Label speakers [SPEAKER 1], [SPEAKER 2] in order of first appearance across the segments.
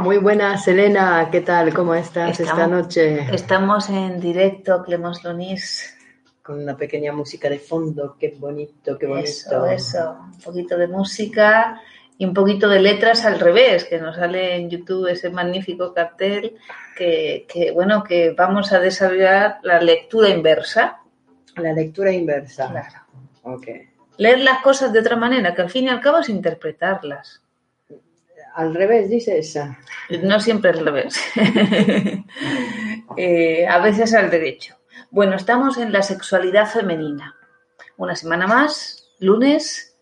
[SPEAKER 1] Muy buenas, Elena. ¿Qué tal? ¿Cómo estás
[SPEAKER 2] Estamos-
[SPEAKER 1] esta noche?
[SPEAKER 2] Estamos en directo, Clemens Lonis.
[SPEAKER 1] Con una pequeña música de fondo. Qué bonito, qué bonito.
[SPEAKER 2] Eso, eso. Un poquito de música y un poquito de letras al revés, que nos sale en YouTube ese magnífico cartel que, que, bueno, que vamos a desarrollar la lectura inversa.
[SPEAKER 1] La lectura inversa.
[SPEAKER 2] Claro.
[SPEAKER 1] Ok.
[SPEAKER 2] Leer las cosas de otra manera, que al fin y al cabo es interpretarlas.
[SPEAKER 1] Al revés, dices.
[SPEAKER 2] No siempre al revés. Eh, a veces al derecho. Bueno, estamos en la sexualidad femenina. Una semana más, lunes,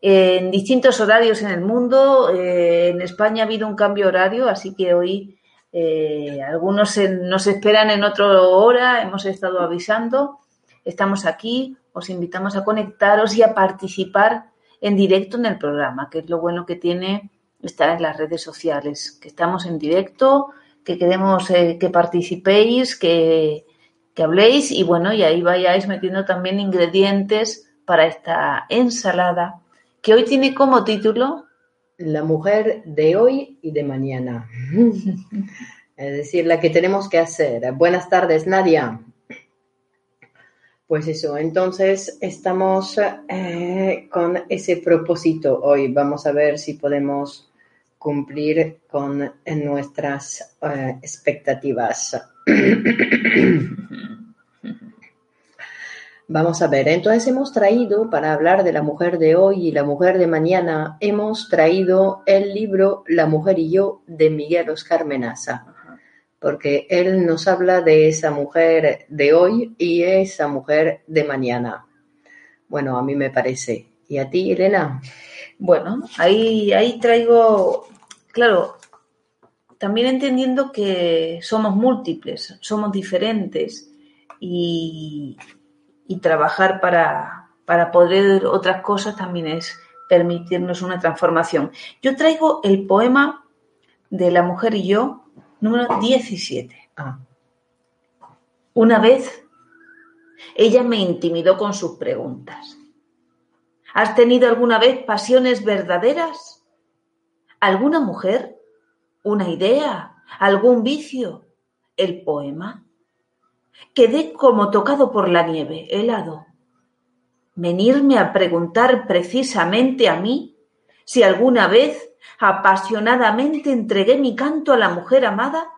[SPEAKER 2] en distintos horarios en el mundo. Eh, en España ha habido un cambio horario, así que hoy eh, algunos se- nos esperan en otra hora. Hemos estado avisando. Estamos aquí. Os invitamos a conectaros y a participar en directo en el programa, que es lo bueno que tiene estar en las redes sociales, que estamos en directo, que queremos eh, que participéis, que, que habléis y bueno, y ahí vayáis metiendo también ingredientes para esta ensalada, que hoy tiene como título,
[SPEAKER 1] La mujer de hoy y de mañana. es decir, la que tenemos que hacer. Buenas tardes, Nadia. Pues eso, entonces estamos eh, con ese propósito hoy. Vamos a ver si podemos cumplir con nuestras eh, expectativas. Vamos a ver, entonces hemos traído, para hablar de la mujer de hoy y la mujer de mañana, hemos traído el libro La mujer y yo de Miguel Oscar Menaza, porque él nos habla de esa mujer de hoy y esa mujer de mañana. Bueno, a mí me parece. ¿Y a ti, Elena?
[SPEAKER 2] bueno, ahí, ahí traigo, claro, también entendiendo que somos múltiples, somos diferentes y, y trabajar para, para poder otras cosas también es permitirnos una transformación. Yo traigo el poema de La mujer y yo, número 17.
[SPEAKER 1] Ah,
[SPEAKER 2] Una vez, ella me intimidó con sus preguntas. ¿Has tenido alguna vez pasiones verdaderas? ¿Alguna mujer? ¿Una idea? ¿Algún vicio? ¿El poema? Quedé como tocado por la nieve, helado. Venirme a preguntar precisamente a mí si alguna vez apasionadamente entregué mi canto a la mujer amada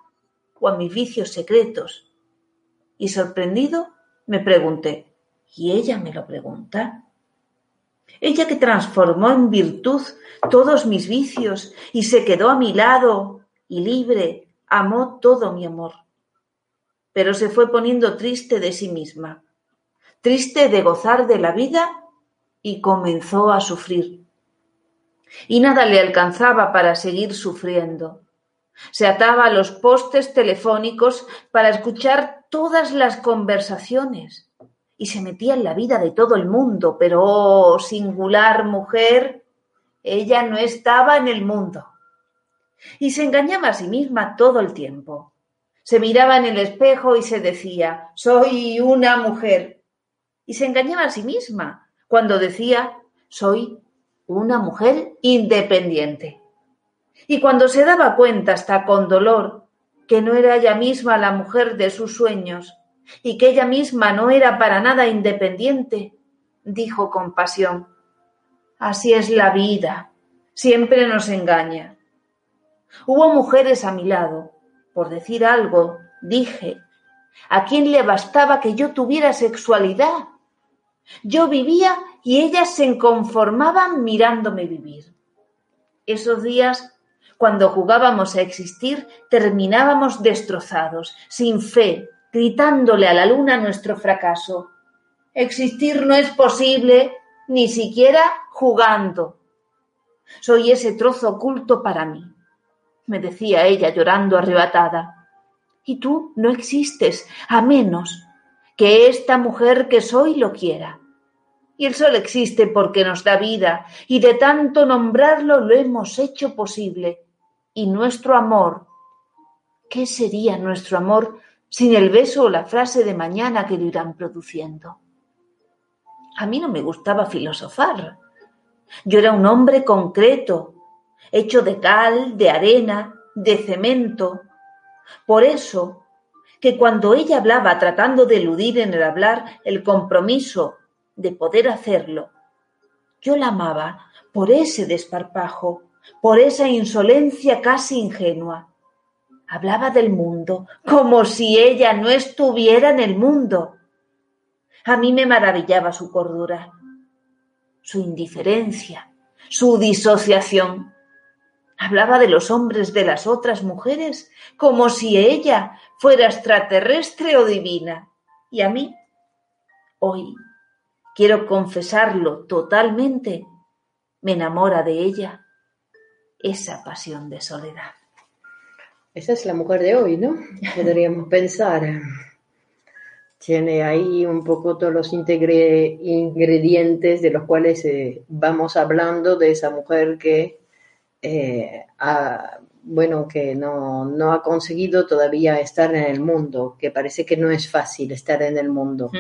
[SPEAKER 2] o a mis vicios secretos. Y sorprendido me pregunté, ¿y ella me lo pregunta? Ella que transformó en virtud todos mis vicios y se quedó a mi lado y libre, amó todo mi amor. Pero se fue poniendo triste de sí misma, triste de gozar de la vida y comenzó a sufrir. Y nada le alcanzaba para seguir sufriendo. Se ataba a los postes telefónicos para escuchar todas las conversaciones y se metía en la vida de todo el mundo, pero oh, singular mujer, ella no estaba en el mundo. Y se engañaba a sí misma todo el tiempo. Se miraba en el espejo y se decía, soy una mujer. Y se engañaba a sí misma cuando decía, soy una mujer independiente. Y cuando se daba cuenta, hasta con dolor, que no era ella misma la mujer de sus sueños y que ella misma no era para nada independiente, dijo con pasión, así es la vida, siempre nos engaña. Hubo mujeres a mi lado, por decir algo, dije, a quien le bastaba que yo tuviera sexualidad. Yo vivía y ellas se conformaban mirándome vivir. Esos días, cuando jugábamos a existir, terminábamos destrozados, sin fe, gritándole a la luna nuestro fracaso. Existir no es posible, ni siquiera jugando. Soy ese trozo oculto para mí, me decía ella llorando arrebatada. Y tú no existes, a menos que esta mujer que soy lo quiera. Y el sol existe porque nos da vida, y de tanto nombrarlo lo hemos hecho posible. Y nuestro amor, ¿qué sería nuestro amor sin el beso o la frase de mañana que lo irán produciendo? A mí no me gustaba filosofar. Yo era un hombre concreto, hecho de cal, de arena, de cemento. Por eso, que cuando ella hablaba tratando de eludir en el hablar el compromiso de poder hacerlo, yo la amaba por ese desparpajo, por esa insolencia casi ingenua. Hablaba del mundo como si ella no estuviera en el mundo. A mí me maravillaba su cordura, su indiferencia, su disociación. Hablaba de los hombres de las otras mujeres como si ella fuera extraterrestre o divina. Y a mí, hoy, quiero confesarlo totalmente, me enamora de ella esa pasión de soledad.
[SPEAKER 1] Esa es la mujer de hoy, ¿no? Podríamos pensar. Tiene ahí un poco todos los ingredientes de los cuales eh, vamos hablando de esa mujer que eh, bueno, que no, no, ha conseguido todavía estar en el mundo, que parece que no es fácil estar en el mundo.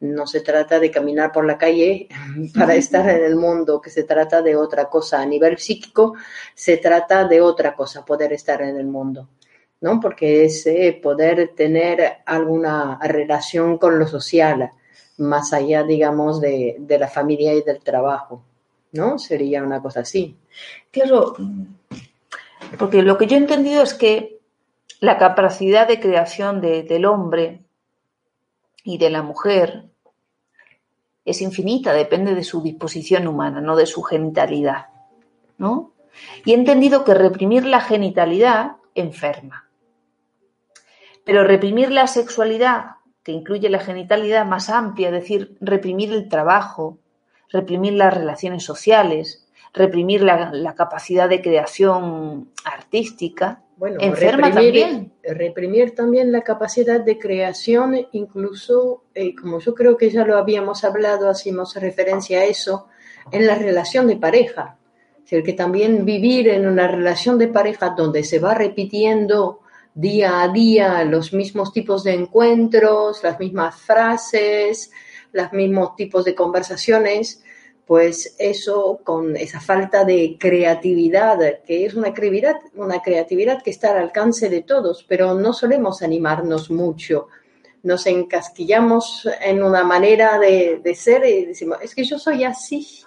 [SPEAKER 1] No se trata de caminar por la calle para estar en el mundo, que se trata de otra cosa. A nivel psíquico se trata de otra cosa, poder estar en el mundo, ¿no? Porque es eh, poder tener alguna relación con lo social, más allá, digamos, de, de la familia y del trabajo, ¿no? Sería una cosa así.
[SPEAKER 2] Claro, porque lo que yo he entendido es que la capacidad de creación del hombre y de la mujer es infinita, depende de su disposición humana, no de su genitalidad. ¿no? Y he entendido que reprimir la genitalidad enferma. Pero reprimir la sexualidad, que incluye la genitalidad más amplia, es decir, reprimir el trabajo, reprimir las relaciones sociales, reprimir la, capacidad de creación artística.
[SPEAKER 1] Bueno, enferma reprimir, también. Reprimir también la capacidad de creación, incluso, eh, como yo creo que ya lo habíamos hablado, hacemos referencia a eso, en la relación de pareja. Es decir, que también vivir en una relación de pareja donde se va repitiendo día a día los mismos tipos de encuentros, las mismas frases, los mismos tipos de conversaciones, pues eso con esa falta de creatividad, que es una creatividad, una creatividad que está al alcance de todos, pero no solemos animarnos mucho. Nos encasquillamos en una manera de, ser y decimos, es que yo soy así,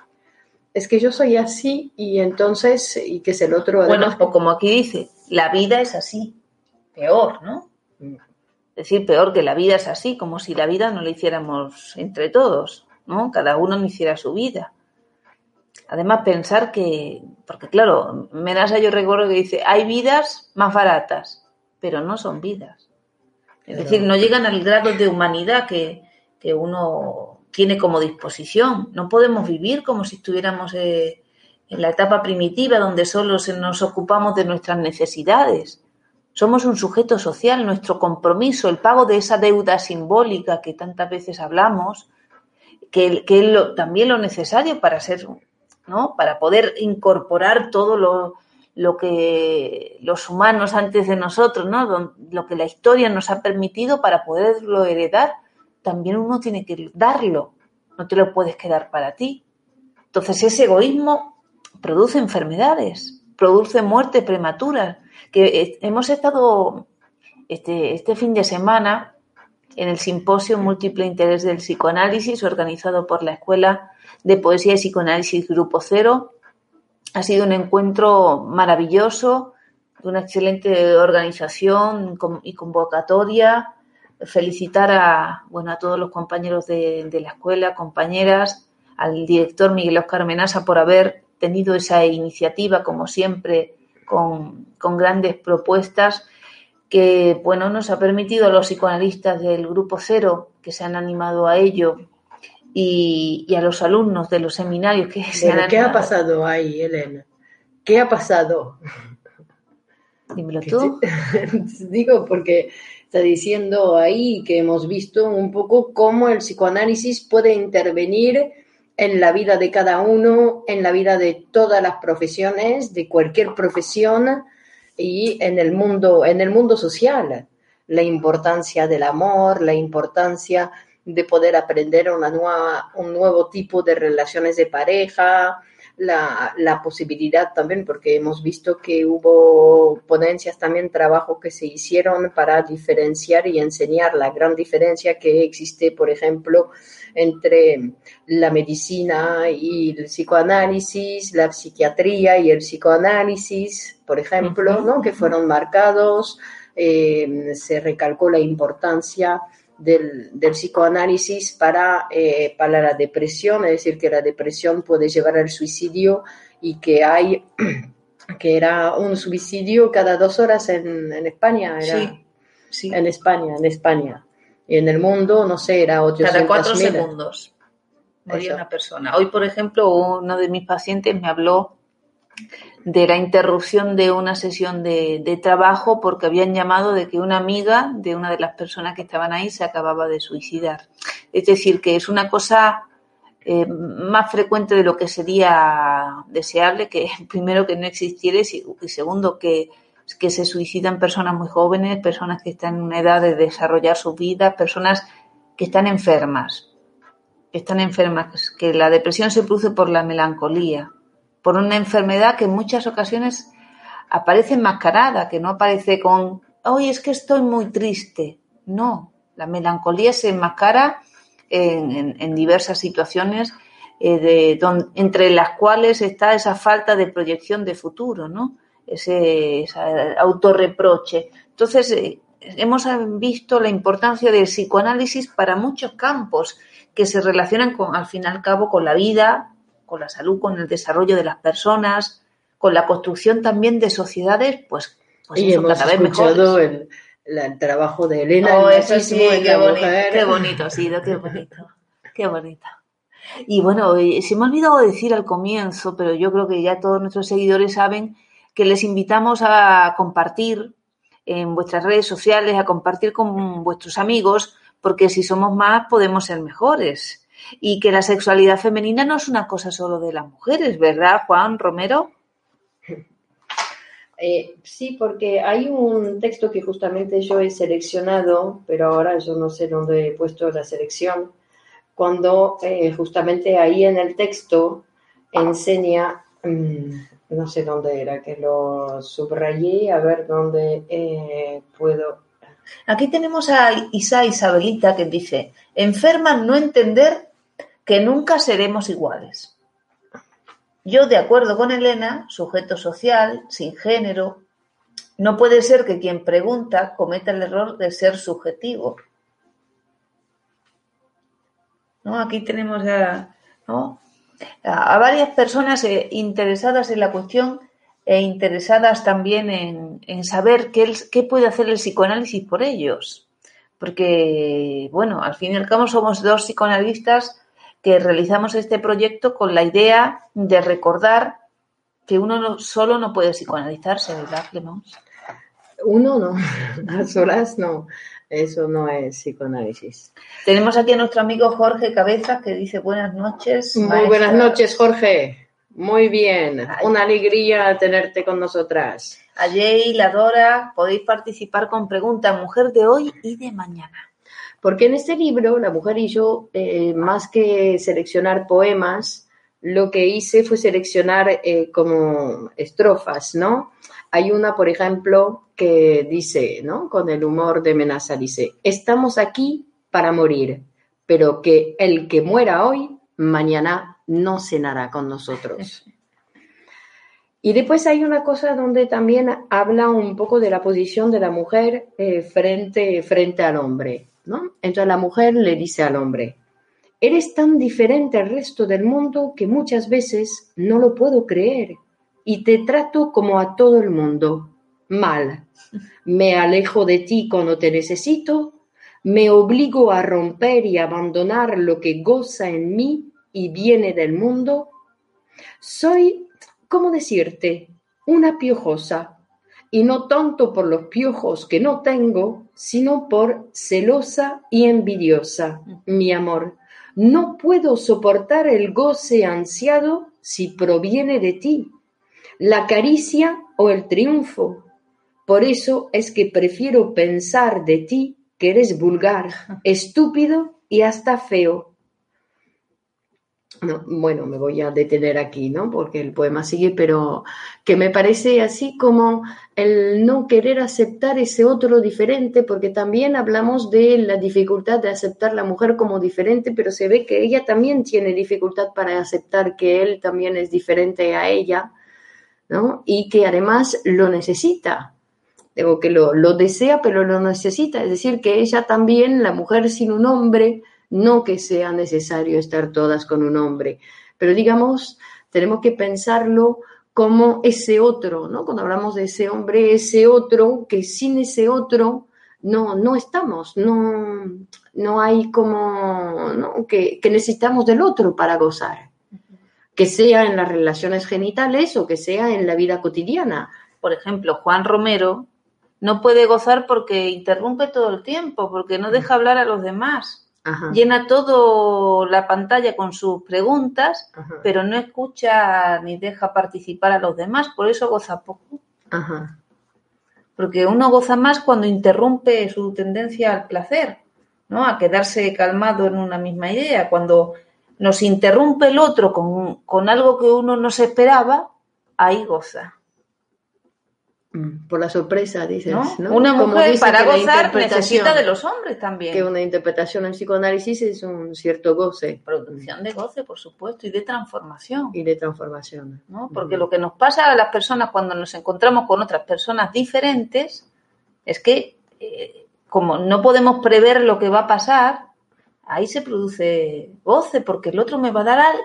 [SPEAKER 1] es que yo soy así y entonces, y que es el otro.
[SPEAKER 2] Bueno, o como aquí dice, la vida es así, peor, ¿no? Mm. Es decir, peor que la vida es así, como si la vida no la hiciéramos entre todos. ¿No? Cada uno no hiciera su vida. Además, pensar que, porque claro, Menasa yo recuerdo que dice, hay vidas más baratas, pero no son vidas. Es decir, no llegan al grado de humanidad que, uno tiene como disposición. No podemos vivir como si estuviéramos eh, en la etapa primitiva donde solo nos ocupamos de nuestras necesidades. Somos un sujeto social, nuestro compromiso, el pago de esa deuda simbólica que tantas veces hablamos, que, es también lo necesario para ser, ¿no? Para poder incorporar todo lo, que los humanos antes de nosotros, ¿no? Lo que la historia nos ha permitido para poderlo heredar, también uno tiene que darlo, no te lo puedes quedar para ti. Entonces ese egoísmo produce enfermedades, produce muertes prematuras, que eh, hemos estado este, este fin de semana en el Simposio Múltiple Interés del Psicoanálisis, organizado por la Escuela de Poesía y Psicoanálisis Grupo Cero. Ha sido un encuentro maravilloso, de una excelente organización y convocatoria. Felicitar a, bueno, a todos los compañeros de, la escuela, compañeras, al director Miguel Oscar Menasa por haber tenido esa iniciativa, como siempre, con grandes propuestas que bueno, nos ha permitido a los psicoanalistas del Grupo Cero que se han animado a ello y, a los alumnos de los seminarios que se han
[SPEAKER 1] ¿Qué ha pasado ahí, Elena? ¿Qué ha pasado?
[SPEAKER 2] Dímelo tú.
[SPEAKER 1] Digo, porque está diciendo ahí que hemos visto un poco cómo el psicoanálisis puede intervenir en la vida de cada uno, en la vida de todas las profesiones, de cualquier profesión, y en el mundo, en el mundo social, la importancia del amor, la importancia de poder aprender una nueva, un nuevo tipo de relaciones de pareja, la, la, posibilidad también, porque hemos visto que hubo ponencias también, trabajo que se hicieron para diferenciar y enseñar la gran diferencia que existe, por ejemplo, entre la medicina y el psicoanálisis, la psiquiatría y el psicoanálisis, por ejemplo, ¿no? que fueron marcados, eh, se recalcó la importancia del, psicoanálisis para, eh, para la depresión, es decir, que la depresión puede llevar al suicidio y que hay, que era un suicidio cada dos horas en, España. Era, sí, En España, en España. Y en el mundo, no sé, era 800
[SPEAKER 2] Cada cuatro segundos moría una persona. Hoy, por ejemplo, uno de mis pacientes me habló de la interrupción de una sesión de, trabajo porque habían llamado de que una amiga de una de las personas que estaban ahí se acababa de suicidar. Es decir, que es una cosa eh, más frecuente de lo que sería deseable, que primero que no existiera y segundo que, que se suicidan personas muy jóvenes, personas que están en una edad de desarrollar su vida, personas que están enfermas, que están enfermas, que la depresión se produce por la melancolía por una enfermedad que en muchas ocasiones aparece enmascarada, que no aparece con, hoy es que estoy muy triste. No, la melancolía se enmascara en, diversas situaciones eh, de, entre las cuales está esa falta de proyección de futuro, ¿no? Ese, autorreproche. Entonces, eh, hemos visto la importancia del psicoanálisis para muchos campos que se relacionan con, al fin y al cabo, con la vida, con la salud, con el desarrollo de las personas, con la construcción también de sociedades, pues, pues
[SPEAKER 1] y hemos cada vez escuchado el, el, trabajo de Elena.
[SPEAKER 2] Oh, eso sí, qué bonito, qué bonito ha sido, qué bonito, qué bonito. Y bueno, eh, se me ha olvidado decir al comienzo, pero yo creo que ya todos nuestros seguidores saben que les invitamos a compartir en vuestras redes sociales, a compartir con vuestros amigos, porque si somos más podemos ser mejores y que la sexualidad femenina no es una cosa solo de las mujeres, ¿verdad, Juan Romero?
[SPEAKER 1] Eh, sí, porque hay un texto que justamente yo he seleccionado, pero ahora yo no sé dónde he puesto la selección, cuando eh, justamente ahí en el texto enseña, mm, no sé dónde era, que lo subrayé, a ver dónde eh, puedo.
[SPEAKER 2] Aquí tenemos a Isa Isabelita que dice, enferma no entender que nunca seremos iguales. Yo, de acuerdo con Elena, sujeto social, sin género, no puede ser que quien pregunta cometa el error de ser subjetivo. ¿No? Aquí tenemos a, a varias personas eh, interesadas en la cuestión e interesadas también en, saber qué, qué, puede hacer el psicoanálisis por ellos. Porque, bueno, al fin y al cabo somos dos psicoanalistas que realizamos este proyecto con la idea de recordar que uno solo no puede psicoanalizarse, ¿verdad, Clemons?
[SPEAKER 1] Uno no, a solas no. Eso no es psicoanálisis.
[SPEAKER 2] Tenemos aquí a nuestro amigo Jorge Cabezas que dice buenas noches.
[SPEAKER 1] Muy buenas noches, Jorge. Muy bien. Una alegría tenerte con nosotras.
[SPEAKER 2] A Jay, la Dora, podéis participar con preguntas mujer de hoy y de mañana.
[SPEAKER 1] Porque en este libro, La mujer y yo, eh, más que seleccionar poemas, lo que hice fue seleccionar eh, como estrofas, ¿no? Hay una, por ejemplo, que dice, ¿no? Con el humor de Menaza, dice, estamos aquí para morir, pero que el que muera hoy, mañana no cenará con nosotros. Y después hay una cosa donde también habla un poco de la posición de la mujer eh, frente, frente al hombre. Entonces la mujer le dice al hombre, eres tan diferente al resto del mundo que muchas veces no lo puedo creer y te trato como a todo el mundo, mal. Me alejo de ti cuando te necesito, me obligo a romper y abandonar lo que goza en mí y viene del mundo. Soy, ¿cómo decirte? Una piojosa y no tanto por los piojos que no tengo, sino por celosa y envidiosa, mi amor. No puedo soportar el goce ansiado si proviene de ti, la caricia o el triunfo. Por eso es que prefiero pensar de ti que eres vulgar, estúpido y hasta feo. Bueno, me voy a detener aquí, ¿no? Porque el poema sigue, pero que me parece así como el no querer aceptar ese otro diferente, porque también hablamos de la dificultad de aceptar la mujer como diferente, pero se ve que ella también tiene dificultad para aceptar que él también es diferente a ella, ¿no? Y que además lo necesita. Digo que lo, lo desea, pero lo necesita. Es decir, que ella también, la mujer sin un hombre, no que sea necesario estar todas con un hombre, pero digamos, tenemos que pensarlo como ese otro, ¿no? Cuando hablamos de ese hombre, ese otro, que sin ese otro no, no estamos, no, no hay como, ¿no? Que, que necesitamos del otro para gozar, que sea en las relaciones genitales o que sea en la vida cotidiana.
[SPEAKER 2] Por ejemplo, Juan Romero no puede gozar porque interrumpe todo el tiempo, porque no deja hablar a los demás llena todo la pantalla con sus preguntas, pero no escucha ni deja participar a los demás, por eso goza poco. Porque uno goza más cuando interrumpe su tendencia al placer, ¿no? A quedarse calmado en una misma idea. Cuando nos interrumpe el otro con, con algo que uno no se esperaba, ahí goza.
[SPEAKER 1] Mm, por la sorpresa, dices, ¿no?
[SPEAKER 2] Una mujer para gozar necesita de los hombres también.
[SPEAKER 1] Que una interpretación en psicoanálisis es un cierto goce.
[SPEAKER 2] Producción de goce, por supuesto, y de transformación.
[SPEAKER 1] Y de transformación.
[SPEAKER 2] ¿no? Porque lo que nos pasa a las personas cuando nos encontramos con otras personas diferentes es que, eh, como no podemos prever lo que va a pasar, ahí se produce goce, porque el otro me va a dar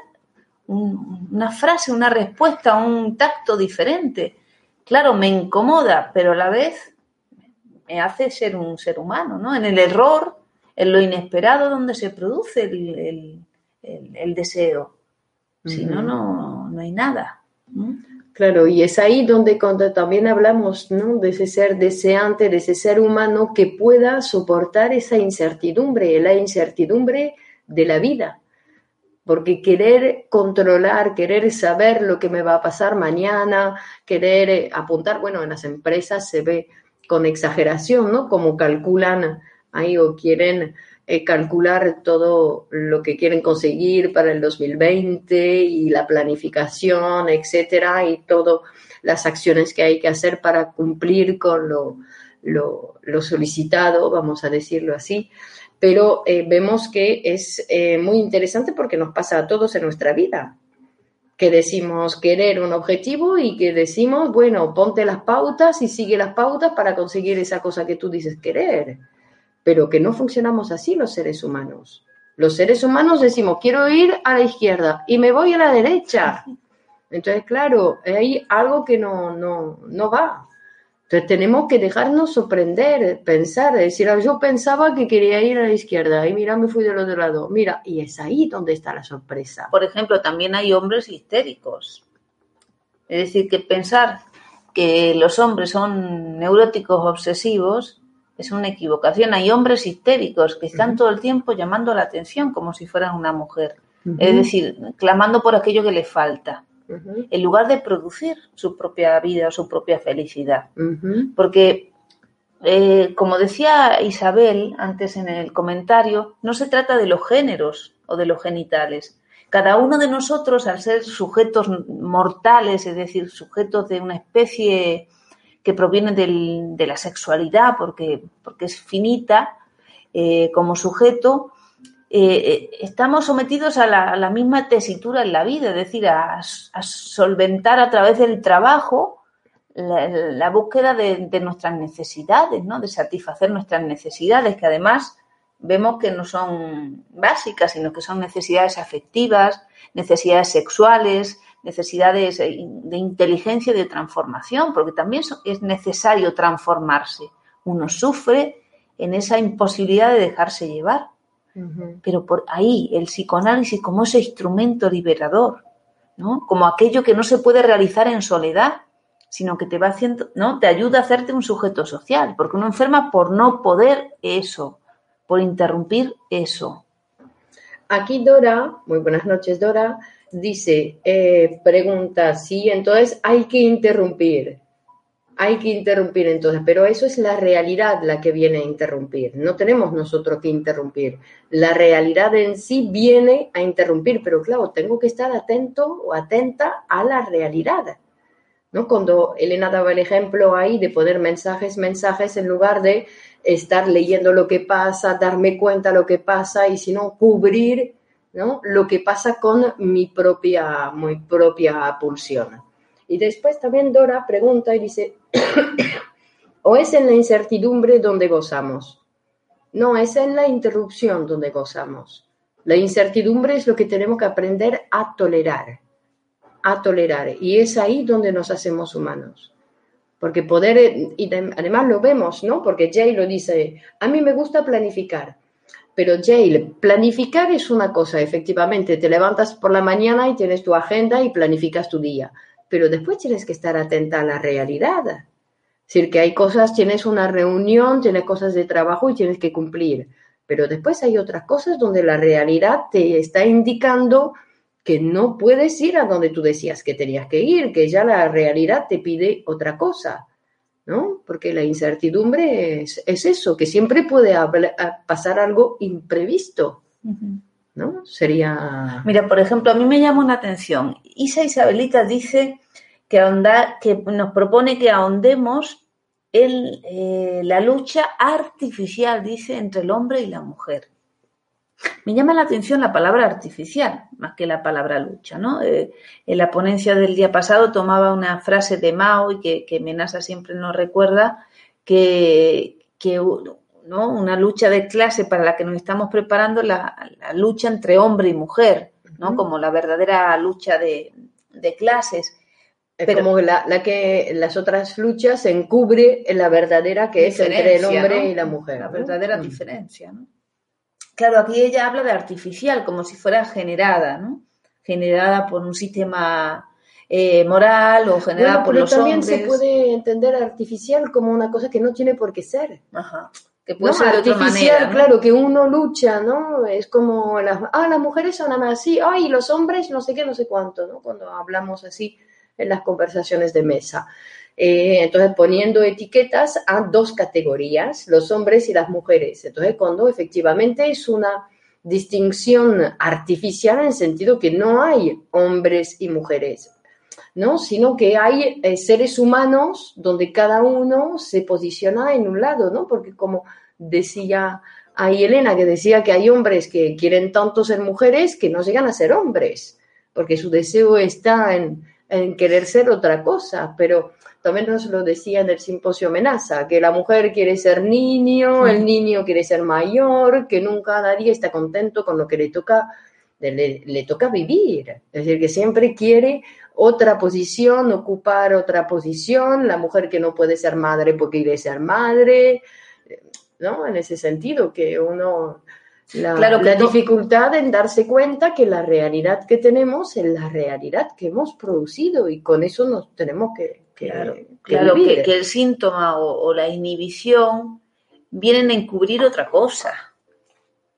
[SPEAKER 2] una frase, una respuesta, un tacto diferente claro, me incomoda, pero a la vez me hace ser un ser humano, ¿no? En el error, en lo inesperado donde se produce el, deseo. Si no, no, hay nada.
[SPEAKER 1] Claro, y es ahí donde cuando también hablamos ¿no? de ese ser deseante, de ese ser humano que pueda soportar esa incertidumbre, la incertidumbre de la vida porque querer controlar, querer saber lo que me va a pasar mañana, querer eh, apuntar, bueno, en las empresas se ve con exageración, ¿no? Como calculan ahí o quieren eh, calcular todo lo que quieren conseguir para el 2020 y la planificación, etcétera, y todas las acciones que hay que hacer para cumplir con lo, lo solicitado, vamos a decirlo así pero eh, vemos que es eh, muy interesante porque nos pasa a todos en nuestra vida, que decimos querer un objetivo y que decimos, bueno, ponte las pautas y sigue las pautas para conseguir esa cosa que tú dices querer, pero que no funcionamos así los seres humanos. Los seres humanos decimos, quiero ir a la izquierda y me voy a la derecha. Entonces, claro, hay algo que no, no, no va. Entonces tenemos que dejarnos sorprender, pensar, decir, yo pensaba que quería ir a la izquierda y mira, me fui del otro lado. Mira, y es ahí donde está la sorpresa.
[SPEAKER 2] Por ejemplo, también hay hombres histéricos. Es decir, que pensar que los hombres son neuróticos obsesivos es una equivocación. Hay hombres histéricos que están todo el tiempo llamando la atención como si fueran una mujer. Es decir, clamando por aquello que les falta en lugar de producir su propia vida o su propia felicidad. Porque, eh, como decía Isabel antes en el comentario, no se trata de los géneros o de los genitales. Cada uno de nosotros, al ser sujetos mortales, es decir, sujetos de una especie que proviene de la sexualidad, porque, porque es finita, eh, como sujeto, eh, eh, estamos sometidos a la, misma tesitura en la vida, es decir, a, solventar a través del trabajo la, búsqueda de, nuestras necesidades, ¿no? de satisfacer nuestras necesidades, que además vemos que no son básicas, sino que son necesidades afectivas, necesidades sexuales, necesidades de inteligencia y de transformación, porque también es necesario transformarse. Uno sufre en esa imposibilidad de dejarse llevar. Pero por ahí el psicoanálisis como ese instrumento liberador, ¿no? Como aquello que no se puede realizar en soledad, sino que te va haciendo, ¿no? Te ayuda a hacerte un sujeto social, porque uno enferma por no poder eso, por interrumpir eso.
[SPEAKER 1] Aquí Dora, muy buenas noches Dora, dice, eh, pregunta, sí, entonces hay que interrumpir hay que interrumpir entonces, pero eso es la realidad la que viene a interrumpir. No tenemos nosotros que interrumpir. La realidad en sí viene a interrumpir, pero claro, tengo que estar atento o atenta a la realidad. ¿no? Cuando Elena daba el ejemplo ahí de poner mensajes, mensajes, en lugar de estar leyendo lo que pasa, darme cuenta lo que pasa y si no, cubrir ¿no? lo que pasa con mi propia, mi propia pulsión. Y después también Dora pregunta y dice, ¿o es en la incertidumbre donde gozamos? No, es en la interrupción donde gozamos. La incertidumbre es lo que tenemos que aprender a tolerar, a tolerar. Y es ahí donde nos hacemos humanos. Porque poder, y además lo vemos, ¿no? Porque Jay lo dice, a mí me gusta planificar. Pero Jay, planificar es una cosa, efectivamente, te levantas por la mañana y tienes tu agenda y planificas tu día pero después tienes que estar atenta a la realidad. Es decir, que hay cosas, tienes una reunión, tienes cosas de trabajo y tienes que cumplir, pero después hay otras cosas donde la realidad te está indicando que no puedes ir a donde tú decías que tenías que ir, que ya la realidad te pide otra cosa, ¿no? Porque la incertidumbre es, eso, que siempre puede pasar algo imprevisto. ¿No? Sería...
[SPEAKER 2] Mira, por ejemplo, a mí me llama una atención. Isa Isabelita dice que, que nos propone que ahondemos en eh, la lucha artificial, dice, entre el hombre y la mujer. Me llama la atención la palabra artificial, más que la palabra lucha, ¿no? Eh, en la ponencia del día pasado tomaba una frase de Mao y que, que Menasa siempre nos recuerda que, que ¿no? una lucha de clase para la que nos estamos preparando, la, lucha entre hombre y mujer, ¿no? como la verdadera lucha de, clases.
[SPEAKER 1] Es Pero, como la, que las otras luchas encubre la verdadera que es entre el hombre y la mujer.
[SPEAKER 2] La verdadera mm. diferencia. ¿no? Claro, aquí ella habla de artificial, como si fuera generada, ¿no? generada por un sistema eh, moral o generada por los
[SPEAKER 1] también se puede entender artificial como una cosa que no tiene por qué ser.
[SPEAKER 2] Ajá que puede ser de otra manera.
[SPEAKER 1] Claro, que uno lucha, ¿no? Es como, las, ah, las mujeres son así, ay, los hombres no sé qué, no sé cuánto, ¿no? Cuando hablamos así en las conversaciones de mesa. Eh, entonces, poniendo etiquetas a dos categorías, los hombres y las mujeres. Entonces, cuando efectivamente es una distinción artificial en el sentido que no hay hombres y mujeres. ¿No? Sino que hay eh, seres humanos donde cada uno se posiciona en un lado, ¿no? Porque como decía ahí Elena, que decía que hay hombres que quieren tanto ser mujeres que no llegan a ser hombres, porque su deseo está en, querer ser otra cosa, pero también nos lo decía en el simposio amenaza, que la mujer quiere ser niño, el niño quiere ser mayor, que nunca nadie está contento con lo que le toca, le, le toca vivir. Es decir, que siempre quiere otra posición, ocupar otra posición, la mujer que no puede ser madre porque quiere ser madre, ¿no? En ese sentido, que uno, la, la dificultad en darse cuenta que la realidad que tenemos es la realidad que hemos producido y con eso nos tenemos que...
[SPEAKER 2] claro, claro que, el síntoma o, o la inhibición vienen a encubrir otra cosa,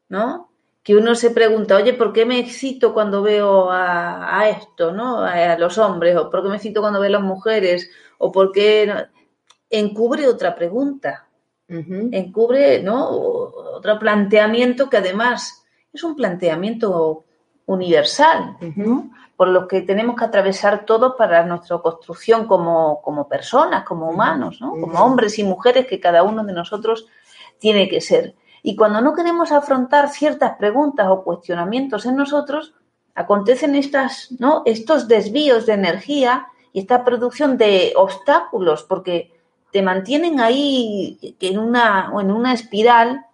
[SPEAKER 2] ¿no? Que uno se pregunta, oye, ¿por qué me excito cuando veo a, esto, ¿no? A, los hombres, o por qué me excito cuando veo a las mujeres, o por qué encubre otra pregunta, encubre, ¿no? Otro planteamiento que además es un planteamiento universal, por lo que tenemos que atravesar todos para nuestra construcción como, como personas, como humanos, ¿no? Como hombres y mujeres que cada uno de nosotros tiene que ser. Y cuando no queremos afrontar ciertas preguntas o cuestionamientos en nosotros, acontecen estas, ¿no? estos desvíos de energía y esta producción de obstáculos, porque te mantienen ahí en una, en una espiral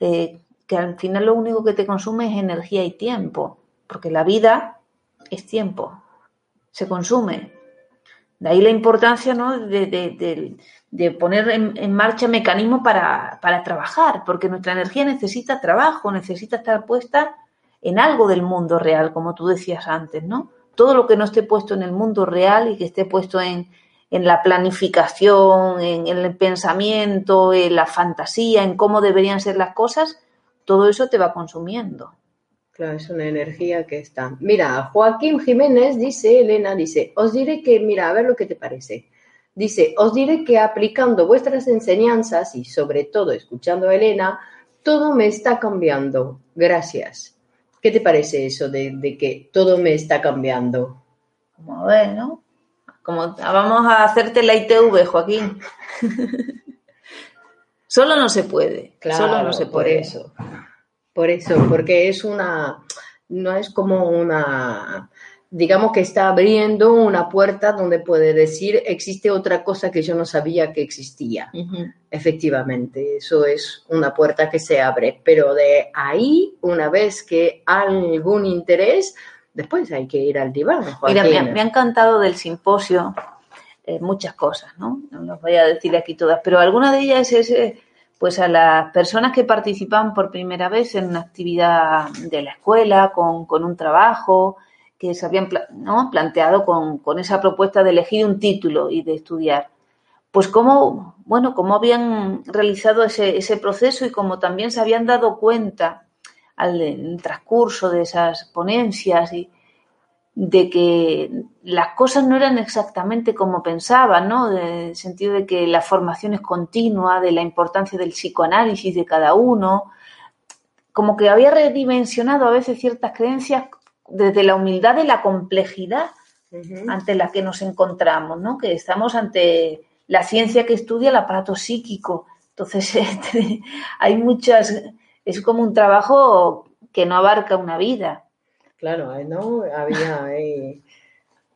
[SPEAKER 2] eh, que al final lo único que te consume es energía y tiempo, porque la vida es tiempo, se consume. De ahí la importancia ¿no? de, de poner en, marcha mecanismos para, para, trabajar, porque nuestra energía necesita trabajo, necesita estar puesta en algo del mundo real, como tú decías antes, ¿no? Todo lo que no esté puesto en el mundo real y que esté puesto en, en la planificación, en, el pensamiento, en la fantasía, en cómo deberían ser las cosas, todo eso te va consumiendo.
[SPEAKER 1] Claro, es una energía que está. Mira, Joaquín Jiménez dice, Elena dice, os diré que, mira, a ver lo que te parece. Dice, os diré que aplicando vuestras enseñanzas y sobre todo escuchando a Elena, todo me está cambiando. Gracias. ¿Qué te parece eso de, de que todo me está cambiando?
[SPEAKER 2] Como ves, ¿no? Como vamos a hacerte la ITV, Joaquín. Solo no se puede.
[SPEAKER 1] Claro,
[SPEAKER 2] Solo no se
[SPEAKER 1] por
[SPEAKER 2] puede.
[SPEAKER 1] eso. Por eso, porque es una, no es como una, digamos que está abriendo una puerta donde puede decir, existe otra cosa que yo no sabía que existía. Efectivamente, eso es una puerta que se abre, pero de ahí, una vez que hay algún interés, después hay que ir al diván.
[SPEAKER 2] Mira, me ha,
[SPEAKER 1] Joaquín.
[SPEAKER 2] me ha encantado del simposio eh, muchas cosas, ¿no? No las voy a decir aquí todas, pero alguna de ellas es, eh, pues, a las personas que participan por primera vez en una actividad de la escuela, con, con un trabajo, que se habían ¿no? planteado con, con esa propuesta de elegir un título y de estudiar. Pues cómo, bueno, cómo habían realizado ese, ese proceso y cómo también se habían dado cuenta al transcurso de esas ponencias y, de que las cosas no eran exactamente como pensaban, ¿no? En el sentido de que la formación es continua, de la importancia del psicoanálisis de cada uno, como que había redimensionado a veces ciertas creencias desde la humildad de la complejidad ante la que nos encontramos, ¿no? Que estamos ante la ciencia que estudia el aparato psíquico. Entonces, este, hay muchas, es como un trabajo que no abarca una vida.
[SPEAKER 1] Claro, ¿no? Había ahí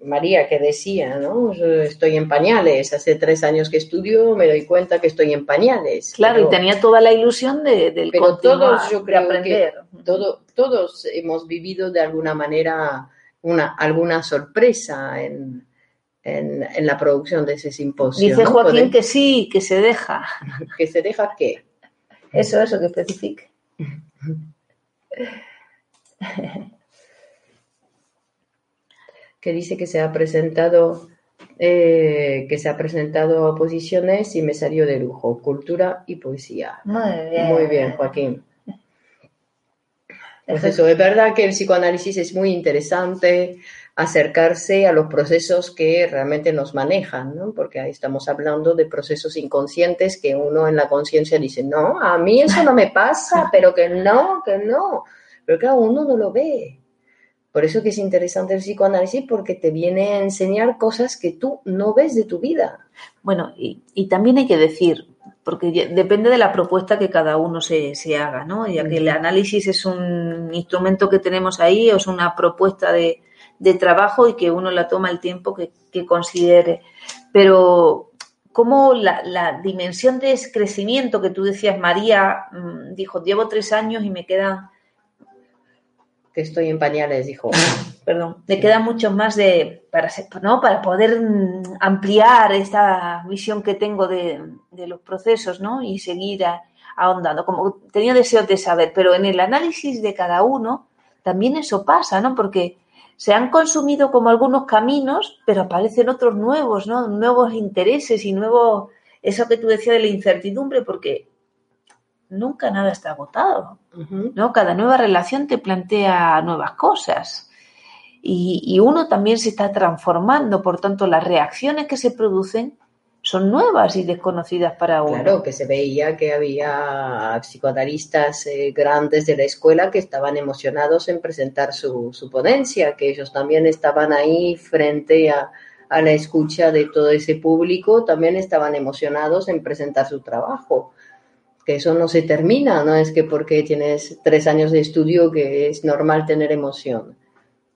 [SPEAKER 1] María que decía, ¿no? Yo estoy en pañales, hace tres años que estudio, me doy cuenta que estoy en pañales.
[SPEAKER 2] Claro,
[SPEAKER 1] pero,
[SPEAKER 2] y tenía toda la ilusión de, del
[SPEAKER 1] pero
[SPEAKER 2] continuar,
[SPEAKER 1] todos yo
[SPEAKER 2] de
[SPEAKER 1] creo
[SPEAKER 2] aprender.
[SPEAKER 1] que todo- todos hemos vivido de alguna manera una, alguna sorpresa en, en, en la producción de ese simposio.
[SPEAKER 2] Dice
[SPEAKER 1] ¿no?
[SPEAKER 2] Joaquín que sí, que se deja.
[SPEAKER 1] que se deja que
[SPEAKER 2] Eso, eso, que especifique.
[SPEAKER 1] que dice que se ha presentado eh, que se ha presentado a oposiciones y me salió de lujo, cultura y poesía.
[SPEAKER 2] Muy bien.
[SPEAKER 1] Muy bien, Joaquín. Pues eso, es verdad que el psicoanálisis es muy interesante acercarse a los procesos que realmente nos manejan, ¿no? Porque ahí estamos hablando de procesos inconscientes que uno en la conciencia dice, no, a mí eso no me pasa, pero que no, que no. Pero claro, uno no lo ve. Por eso que es interesante el psicoanálisis porque te viene a enseñar cosas que tú no ves de tu vida.
[SPEAKER 2] Bueno, y, y también hay que decir, porque depende de la propuesta que cada uno se, se haga, ¿no? Ya que el análisis es un instrumento que tenemos ahí, o es una propuesta de, de trabajo y que uno la toma el tiempo que, que considere. Pero como la, la dimensión de ese crecimiento que tú decías, María mm, dijo, llevo tres años y me quedan
[SPEAKER 1] Que estoy en pañales, dijo.
[SPEAKER 2] perdón, me queda mucho más de para para poder mm, ampliar esta visión que tengo de, de los procesos, ¿no? Y seguir ahondando. Como tenía deseos de saber, pero en el análisis de cada uno también eso pasa, ¿no? Porque se han consumido como algunos caminos, pero aparecen otros nuevos, ¿no? Nuevos intereses y nuevos, eso que tú decías de la incertidumbre, porque nunca nada está agotado. ¿no? Cada nueva relación te plantea nuevas cosas. Y, y uno también se está transformando, por tanto, las reacciones que se producen son nuevas y desconocidas para uno.
[SPEAKER 1] Claro, que se veía que había psicoanalistas eh, grandes de la escuela que estaban emocionados en presentar su, su ponencia, que ellos también estaban ahí frente a, a la escucha de todo ese público, también estaban emocionados en presentar su trabajo. Que eso no se termina, no es que porque tienes tres años de estudio que es normal tener emoción,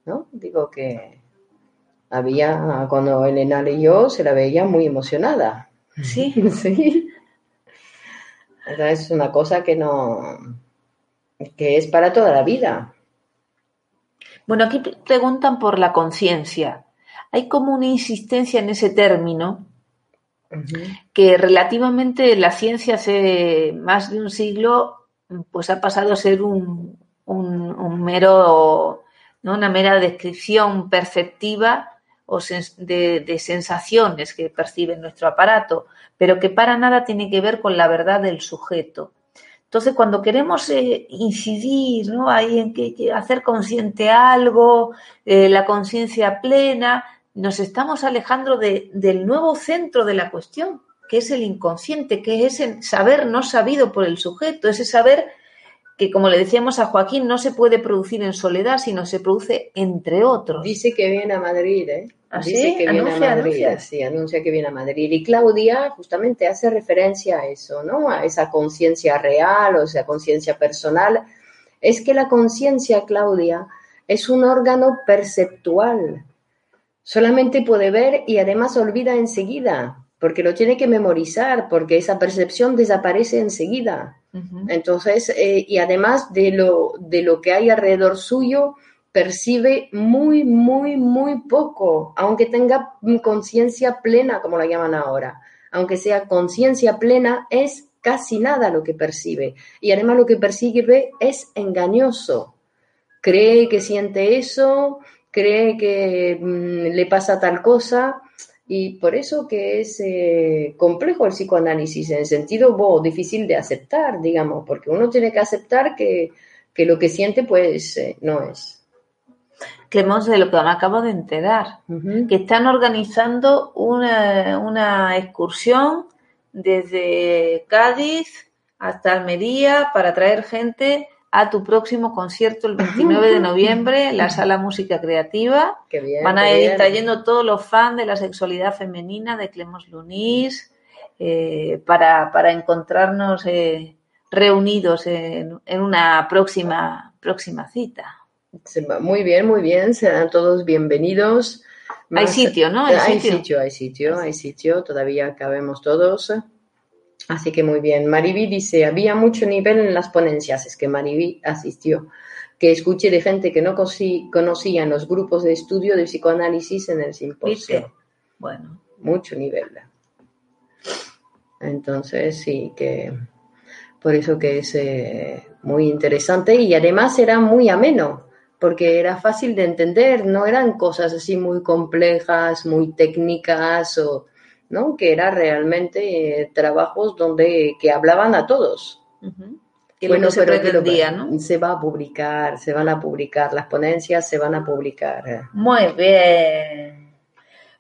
[SPEAKER 1] ¿no? Digo que había, cuando Elena leyó, se la veía muy emocionada.
[SPEAKER 2] Sí,
[SPEAKER 1] Sí. Es una cosa que no, que es para toda la vida.
[SPEAKER 2] Bueno, aquí pre- preguntan por la conciencia. Hay como una insistencia en ese término que relativamente la ciencia hace más de un siglo pues ha pasado a ser un, un- mero, ¿no? una mera descripción perceptiva o de, de sensaciones que percibe nuestro aparato, pero que para nada tiene que ver con la verdad del sujeto. Entonces, cuando queremos eh, incidir ¿no? ahí en que, que hacer consciente algo, eh, la conciencia plena, nos estamos alejando de, del nuevo centro de la cuestión, que es el inconsciente, que es ese saber no sabido por el sujeto, ese saber que, como le decíamos a Joaquín, no se puede producir en soledad, sino se produce entre otros.
[SPEAKER 1] Dice que viene a Madrid, ¿eh?
[SPEAKER 2] ¿Ah,
[SPEAKER 1] Dice
[SPEAKER 2] sí?
[SPEAKER 1] que viene
[SPEAKER 2] Anuncia,
[SPEAKER 1] a Madrid,
[SPEAKER 2] anuncia.
[SPEAKER 1] sí, anuncia que viene a Madrid. Y Claudia justamente hace referencia a eso, ¿no? A esa conciencia real o esa conciencia personal. Es que la conciencia, Claudia, es un órgano perceptual. Solamente puede ver y además olvida enseguida, porque lo tiene que memorizar, porque esa percepción desaparece enseguida. Entonces, eh, y además de lo, de lo que hay alrededor suyo, percibe muy, muy, muy poco, aunque tenga conciencia plena, como la llaman ahora. Aunque sea conciencia plena, es casi nada lo que percibe. Y además lo que percibe es engañoso. Cree que siente eso, cree que mm, le pasa tal cosa. Y por eso que es eh, complejo el psicoanálisis, en el sentido bo, difícil de aceptar, digamos, porque uno tiene que aceptar que, que lo que siente pues eh, no es.
[SPEAKER 2] Clemence, de lo que me acabo de enterar, que están organizando una, una excursión desde Cádiz hasta Almería para traer gente a tu próximo concierto el 29 de noviembre en la Sala Música Creativa.
[SPEAKER 1] Qué bien,
[SPEAKER 2] Van a ir trayendo todos los fans de la sexualidad femenina de Clemens Lunís eh, para, para encontrarnos eh, reunidos en, en una próxima, próxima cita.
[SPEAKER 1] Muy bien, muy bien, serán todos bienvenidos.
[SPEAKER 2] Hay sitio, ¿no? Hay
[SPEAKER 1] Hay,
[SPEAKER 2] sitio.
[SPEAKER 1] sitio, hay sitio, hay sitio, todavía cabemos todos. Así que muy bien. Mariví dice, había mucho nivel en las ponencias, es que Mariví asistió, que escuché de gente que no conocía en los grupos de estudio de psicoanálisis en el simposio.
[SPEAKER 2] ¿Viste? Bueno,
[SPEAKER 1] Mucho nivel. Entonces, sí, que por eso que es eh, muy interesante y además era muy ameno, porque era fácil de entender, no eran cosas así muy complejas, muy técnicas, o, ¿no? Que era realmente eh, trabajos donde que hablaban a todos.
[SPEAKER 2] que
[SPEAKER 1] Bueno,
[SPEAKER 2] que se
[SPEAKER 1] pero que lo-
[SPEAKER 2] pretendía, ¿no?
[SPEAKER 1] se va a publicar, se van a publicar, las ponencias se van a publicar.
[SPEAKER 2] Muy bien.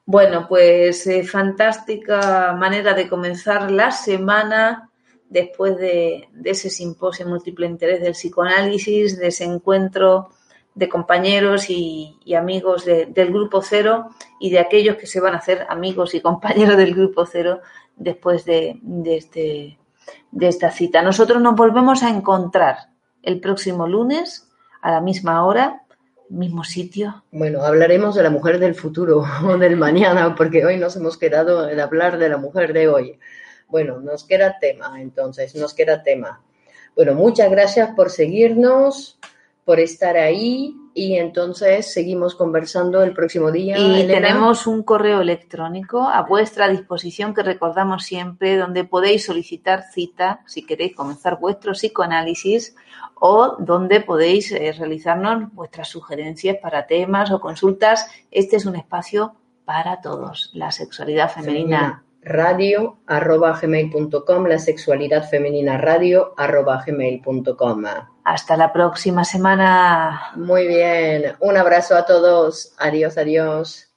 [SPEAKER 2] Bueno, pues eh, fantástica manera de comenzar la semana después de, de ese simposio múltiple interés del psicoanálisis, de ese encuentro de compañeros y, amigos de- del Grupo Cero y de aquellos que se van a hacer amigos y compañeros del Grupo Cero después de, de este, de esta cita. Nosotros nos volvemos a encontrar el próximo lunes a la misma hora, mismo sitio,
[SPEAKER 1] Bueno, hablaremos de la mujer del futuro o del mañana, porque hoy nos hemos quedado en hablar de la mujer de hoy. Bueno, nos queda tema, entonces, nos queda tema. Bueno, muchas gracias por seguirnos, por estar ahí y entonces seguimos conversando el próximo día.
[SPEAKER 2] Y
[SPEAKER 1] Elena.
[SPEAKER 2] tenemos un correo electrónico a vuestra disposición que recordamos siempre, donde podéis solicitar cita si queréis comenzar vuestro psicoanálisis o donde podéis eh, realizarnos vuestras sugerencias para temas o consultas. Este es un espacio para todos. La sexualidad femenina.
[SPEAKER 1] Radio arroba gmail.com, la sexualidad femenina radio arroba gmail.com.
[SPEAKER 2] Hasta la próxima semana.
[SPEAKER 1] Muy bien, un abrazo a todos. Adiós, adiós.